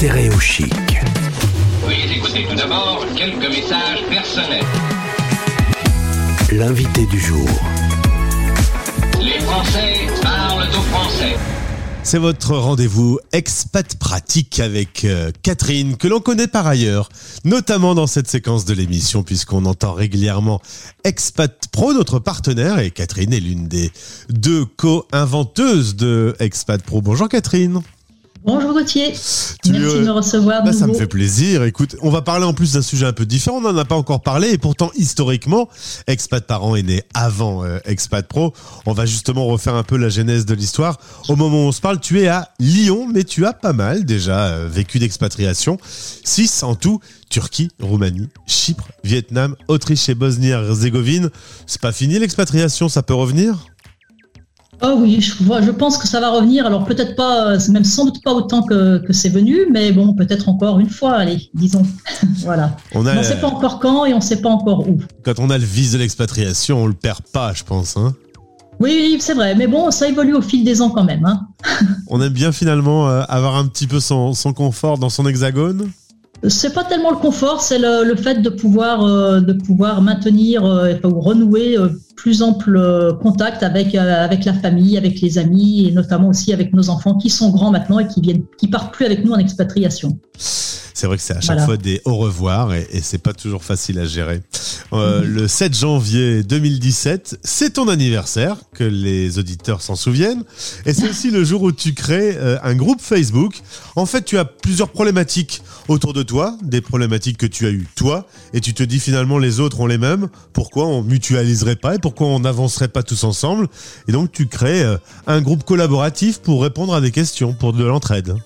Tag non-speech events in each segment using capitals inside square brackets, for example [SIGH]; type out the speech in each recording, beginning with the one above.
Stéréochic. Veuillez écouter tout d'abord quelques messages personnels. L'invité du jour. Les Français parlent aux Français. C'est votre rendez-vous expat pratique avec euh, Catherine, que l'on connaît par ailleurs, notamment dans cette séquence de l'émission, puisqu'on entend régulièrement Expat Pro, notre partenaire, et Catherine est l'une des deux co-inventeuses de Expat Pro. Bonjour Catherine. Bonjour Gauthier, Tu, merci euh, de me recevoir. ça me fait plaisir. Écoute, on va parler en plus d'un sujet un peu différent. On n'en a pas encore parlé et pourtant historiquement, Expat Parent est né avant euh, Expat Pro. On va justement refaire un peu la genèse de l'histoire. Au moment où on se parle, tu es à Lyon, mais tu as pas mal déjà euh, vécu d'expatriation. Six en tout. Turquie, Roumanie, Chypre, Vietnam, Autriche et Bosnie-Herzégovine. C'est pas fini l'expatriation, ça peut revenir? Oh oui, je, pense que ça va revenir. Alors peut-être pas, euh, même sans doute pas autant que, que c'est venu, mais bon, peut-être encore une fois, allez, disons. [LAUGHS] voilà. On ne sait pas encore quand et on ne sait pas encore où. quand on a le vice de l'expatriation, on le perd pas, je pense. Hein. Oui, c'est vrai, mais bon, ça évolue au fil des ans quand même. Hein. [LAUGHS] On aime bien finalement euh, avoir un petit peu son, son confort dans son hexagone. C'est pas tellement le confort, c'est le, le fait de pouvoir, euh, de pouvoir maintenir euh, ou renouer euh, plus ample euh, contact avec, euh, avec la famille, avec les amis et notamment aussi avec nos enfants qui sont grands maintenant et qui viennent, qui partent plus avec nous en expatriation. C'est vrai que c'est à chaque Voilà. fois des au revoir et, et c'est pas toujours facile à gérer. Euh, Le 7 janvier 2017, c'est ton anniversaire, que les auditeurs s'en souviennent. Et c'est aussi le jour où tu crées euh, un groupe Facebook. En fait, tu as plusieurs problématiques autour de toi, des problématiques que tu as eues toi, et tu te dis finalement les autres ont les mêmes. Pourquoi on mutualiserait pas et pourquoi on n'avancerait pas tous ensemble Et donc tu crées euh, un groupe collaboratif pour répondre à des questions, pour de l'entraide.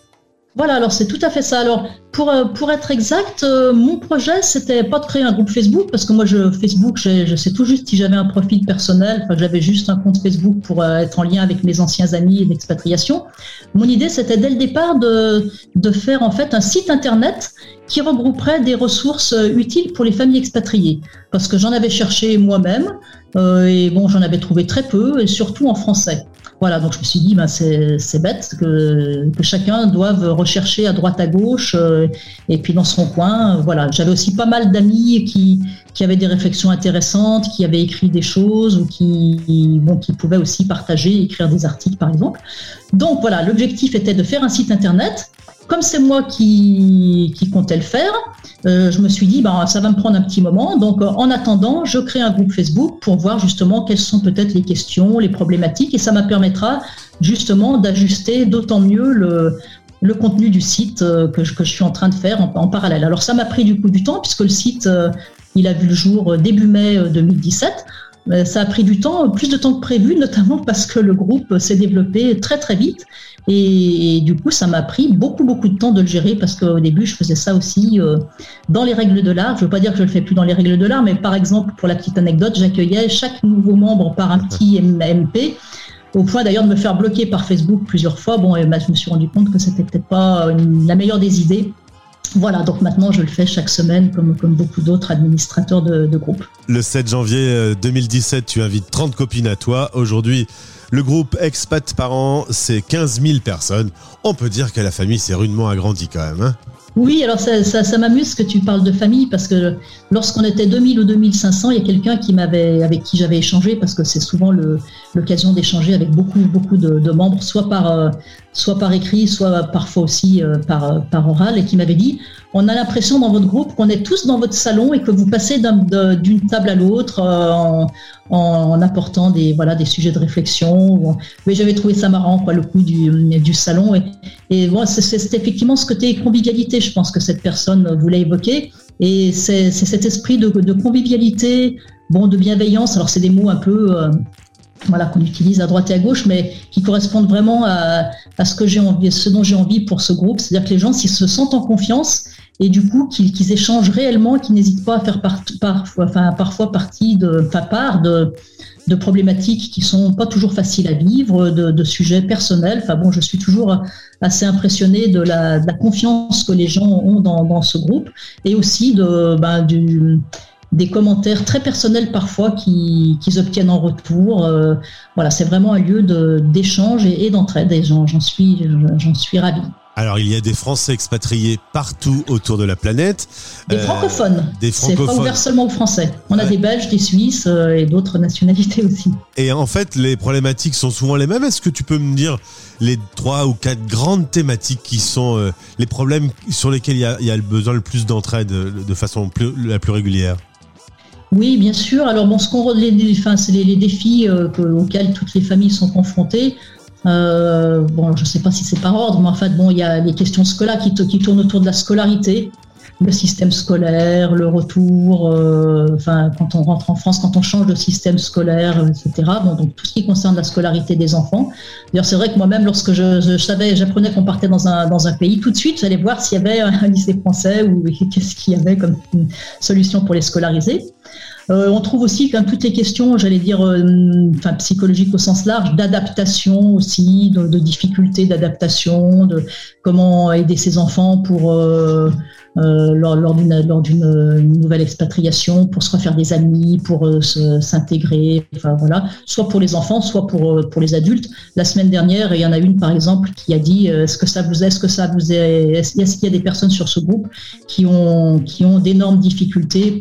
Voilà, alors c'est tout à fait ça. Alors, pour, euh, pour être exact, euh, mon projet, c'était pas de créer un groupe Facebook, parce que moi, je, Facebook, je sais tout juste si j'avais un profil personnel, enfin, j'avais juste un compte Facebook pour euh, être en lien avec mes anciens amis et d'expatriation. Mon idée, c'était dès le départ de, de faire en fait un site internet qui regrouperait des ressources utiles pour les familles expatriées. Parce que j'en avais cherché moi-même, et bon, j'en avais trouvé très peu, et surtout en français. Voilà, donc je me suis dit, ben c'est bête que, chacun doive rechercher à droite à gauche euh, et puis dans son coin. euh, voilà, j'avais aussi pas mal d'amis qui, avaient des réflexions intéressantes, qui avaient écrit des choses ou qui pouvaient aussi partager, écrire des articles par exemple. Donc voilà, l'objectif était de faire un site internet. Comme c'est moi qui, comptais le faire, euh, je me suis dit, ben, ça va me prendre un petit moment. Donc, euh, en attendant, je crée un groupe Facebook pour voir justement quelles sont peut-être les questions, les problématiques, et ça me permettra justement d'ajuster d'autant mieux le, contenu du site euh, que, je, suis en train de faire en, parallèle. Alors, ça m'a pris du coup du temps puisque le site, il a vu le jour début mai euh, 2017. Euh, Ça a pris du temps, plus de temps que prévu, [LAUGHS] notamment parce que le groupe s'est développé très très vite. Et, du coup, ça m'a pris beaucoup beaucoup de temps de le gérer parce qu'au début, je faisais ça aussi euh, dans les règles de l'art. Je ne veux pas dire que je le fais plus dans les règles de l'art, mais par exemple, pour la petite anecdote, j'accueillais chaque nouveau membre par un petit MP, au point d'ailleurs de me faire bloquer par Facebook plusieurs fois. Bon, et ben, je me suis rendu compte que c'était peut-être pas la meilleure des idées. Voilà, donc maintenant je le fais chaque semaine comme, beaucoup d'autres administrateurs de, groupe. Le 7 janvier euh, 2017, tu invites 30 copines à toi. Aujourd'hui, le groupe Expat Parents, c'est 15 000 personnes. On peut dire que la famille s'est rudement agrandie quand même. hein. Oui, alors ça, m'amuse que tu parles de famille parce que lorsqu'on était 2000 ou 2500, il y a quelqu'un qui m'avait, avec qui j'avais échangé parce que c'est souvent l'occasion d'échanger avec beaucoup, beaucoup de, membres, soit par, euh, soit par écrit, soit parfois aussi euh, euh, par oral, et qui m'avait dit on a l'impression dans votre groupe qu'on est tous dans votre salon et que vous passez d'une table à l'autre euh, en, apportant des, voilà, des sujets de réflexion. Mais j'avais trouvé ça marrant, le coup du, salon. Et, c'est effectivement ce côté convivialité, je pense que cette personne voulait évoquer. Et c'est cet esprit de, convivialité, bon, de bienveillance. Alors, c'est des mots un peu. euh, voilà, qu'on utilise à droite et à gauche, mais qui correspondent vraiment à, ce que envie, ce dont j'ai envie pour ce groupe. C'est-à-dire que les gens, s'ils se sentent en confiance et du coup qu'ils qu'ils échangent réellement, qu'ils n'hésitent pas à faire part, parfois, enfin, parfois partie de, enfin, part de, de problématiques qui sont pas toujours faciles à vivre, de, de sujets personnels. Enfin bon, je suis toujours assez impressionnée de la, de la confiance que les gens ont dans, dans ce groupe et aussi de, ben, du, des commentaires très personnels parfois qui- qu'ils obtiennent en retour. Euh, voilà, c'est vraiment un lieu d'échange et, d'entraide et j'en suis, suis ravie. Alors, il y a des Français expatriés partout autour de la planète. Des Euh, francophones. Des C'est pas ouvert seulement aux Français. On a Ouais. des Belges, des Suisses euh, et d'autres nationalités [LAUGHS] aussi. Et en fait, les problématiques sont souvent les mêmes. Est-ce que tu peux me dire les trois ou quatre grandes thématiques qui sont euh, les problèmes sur lesquels il y a, il y a le besoin le plus d'entraide de façon plus, la plus régulière? Oui, bien sûr. Alors bon, ce qu'on les, les- enfin, c'est les, les défis euh, que- auxquels toutes les familles sont confrontées. Euh, bon, je ne sais pas si c'est par ordre, mais en fait, bon, il y a les questions scolaires qui, to- qui tournent autour de la scolarité, le système scolaire, le retour, euh, enfin, quand on rentre en France, quand on change de système scolaire, etc. Bon, donc tout ce qui concerne la scolarité des enfants. D'ailleurs, c'est vrai que moi-même, lorsque je, savais, j'apprenais qu'on partait dans un, dans un pays, tout de suite, j'allais voir s'il y avait un lycée français ou [LAUGHS] qu'est-ce qu'il y avait comme solution pour les scolariser. Euh, on trouve aussi même toutes les questions, j'allais dire, euh, enfin, psychologiques au sens large, d'adaptation aussi, de, difficultés d'adaptation, de comment aider ses enfants euh, lors, d'une nouvelle expatriation, pour se refaire des amis, pour s'intégrer, voilà, soit pour les enfants, soit pour les adultes. La semaine dernière, il y en a une par exemple qui a dit, est-ce que ça vous est, est-ce que ça vous est, est-ce qu'il y a des personnes sur ce groupe qui ont d'énormes difficultés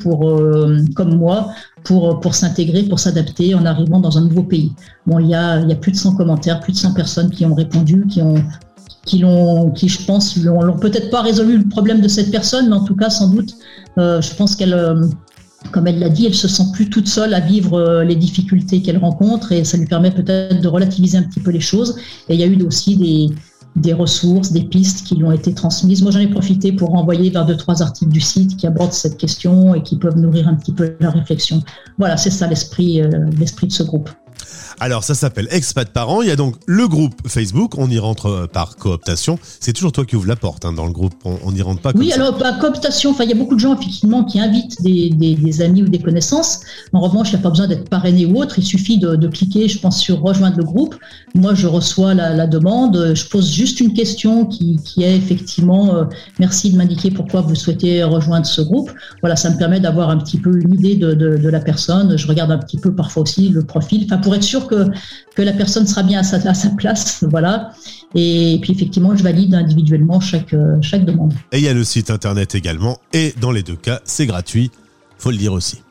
comme moi pour pour s'intégrer, pour s'adapter en arrivant dans un nouveau pays. Bon, il y a y a plus de 100 commentaires, plus de 100 personnes qui ont répondu, qui ont qui l'ont qui je pense l'ont peut-être pas résolu le problème de cette personne, mais en tout cas sans doute euh, je pense qu'elle euh, comme elle l'a dit, elle se sent plus toute seule à vivre euh, les difficultés qu'elle rencontre et ça lui permet peut-être de relativiser un petit peu les choses. Et il y a eu aussi des, des ressources, des pistes qui lui ont été transmises. Moi, j'en ai profité pour renvoyer vers deux, trois articles du site qui abordent cette question et qui peuvent nourrir un petit peu la réflexion. Voilà, c'est ça l'esprit, euh, l'esprit de ce groupe. Alors, ça s'appelle Expat Parents. Il y a donc le groupe Facebook. On y rentre euh, par cooptation. C'est toujours toi qui ouvre la porte hein, dans le groupe. On on n'y rentre pas comme Oui, ça. alors par cooptation, enfin, il y a beaucoup de gens effectivement qui invitent des, des- des amis ou des connaissances. En revanche, il n'y a pas besoin d'être parrainé ou autre. Il suffit de, de cliquer, je pense, sur rejoindre le groupe. Moi, je reçois la, la demande. Je pose juste une question qui, qui est effectivement euh, merci de m'indiquer pourquoi vous souhaitez rejoindre ce groupe. Voilà, ça me permet d'avoir un petit peu une idée de, de, de la personne. Je regarde un petit peu parfois aussi le profil, enfin pour être sûr que, que la personne sera bien à sa, à sa place. Voilà. Et puis effectivement, je valide individuellement chaque, chaque demande. Et il y a le site internet également. Et dans les deux cas, c'est gratuit. Faut le dire aussi.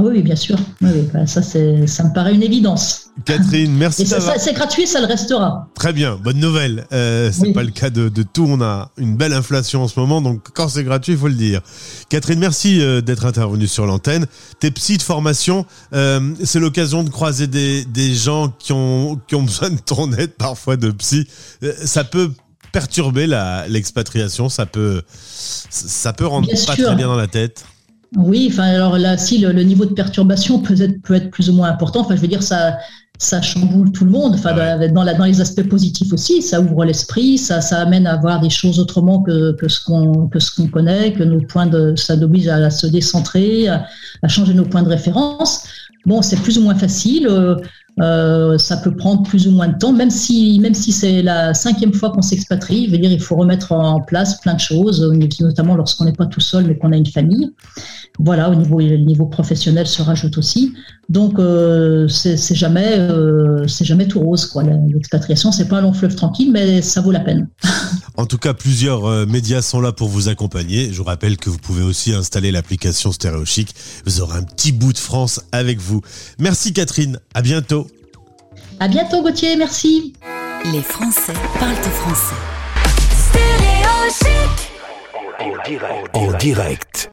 Ah oui, oui, bien sûr. Oui, bah, ça, ça me paraît une évidence. Catherine, [LAUGHS] merci c'est gratuit, ça le restera. Très bien, bonne nouvelle. Euh, c'est Oui. pas le cas de, de tout. On a une belle inflation en ce moment, donc quand c'est gratuit, il faut le dire. Catherine, merci euh, d'être intervenue sur l'antenne. Tes psy de formation, euh, c'est l'occasion de croiser des, des gens qui ont, qui ont [LAUGHS] besoin de ton aide, parfois de psy. Euh, ça peut perturber l'expatriation, ça peut, ça peut rendre Bien pas sûr. très bien dans la tête. Oui, enfin, alors là, si le, le niveau de perturbation peut être, peut être plus ou moins important, enfin, je veux dire, ça, ça chamboule tout le monde, enfin, dans, dans la- dans les aspects positifs aussi, ça ouvre l'esprit, ça, ça amène à voir des choses autrement que, que ce qu'on que ce qu'on connaît, que nos points de, ça nous oblige à, se décentrer, à, à changer nos points de référence. Bon, c'est plus ou moins facile. euh, euh, ça peut prendre plus ou moins de temps, même si, même si c'est la cinquième fois qu'on s'expatrie. Il faut remettre en place plein de choses, notamment lorsqu'on n'est pas tout seul, mais qu'on a une famille. Voilà, au niveau, le niveau professionnel se rajoute aussi. Donc, euh, c'est jamais, euh, c'est jamais tout rose, quoi. L'expatriation, c'est pas un long fleuve tranquille, mais ça vaut la peine. [LAUGHS] En tout cas, plusieurs médias sont là pour vous accompagner. Je vous rappelle que vous pouvez aussi installer l'application Stéréo Chic. Vous aurez un petit bout de France avec vous. Merci Catherine, à bientôt. À bientôt, Gauthier, merci. Les Français parlent au français. En direct.